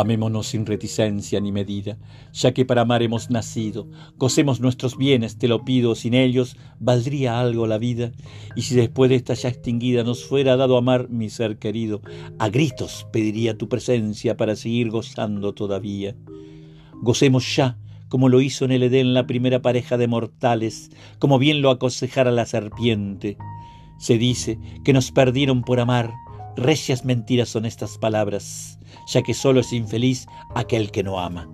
Amémonos sin reticencia ni medida, ya que para amar hemos nacido. Gocemos nuestros bienes, te lo pido, sin ellos valdría algo la vida. Y si después de esta ya extinguida nos fuera dado amar, mi ser querido, a gritos pediría tu presencia para seguir gozando todavía. Gocemos ya, como lo hizo en el Edén la primera pareja de mortales, como bien lo aconsejara la serpiente. Se dice que nos perdieron por amar, Recias mentiras son estas palabras, ya que solo es infeliz aquel que no ama.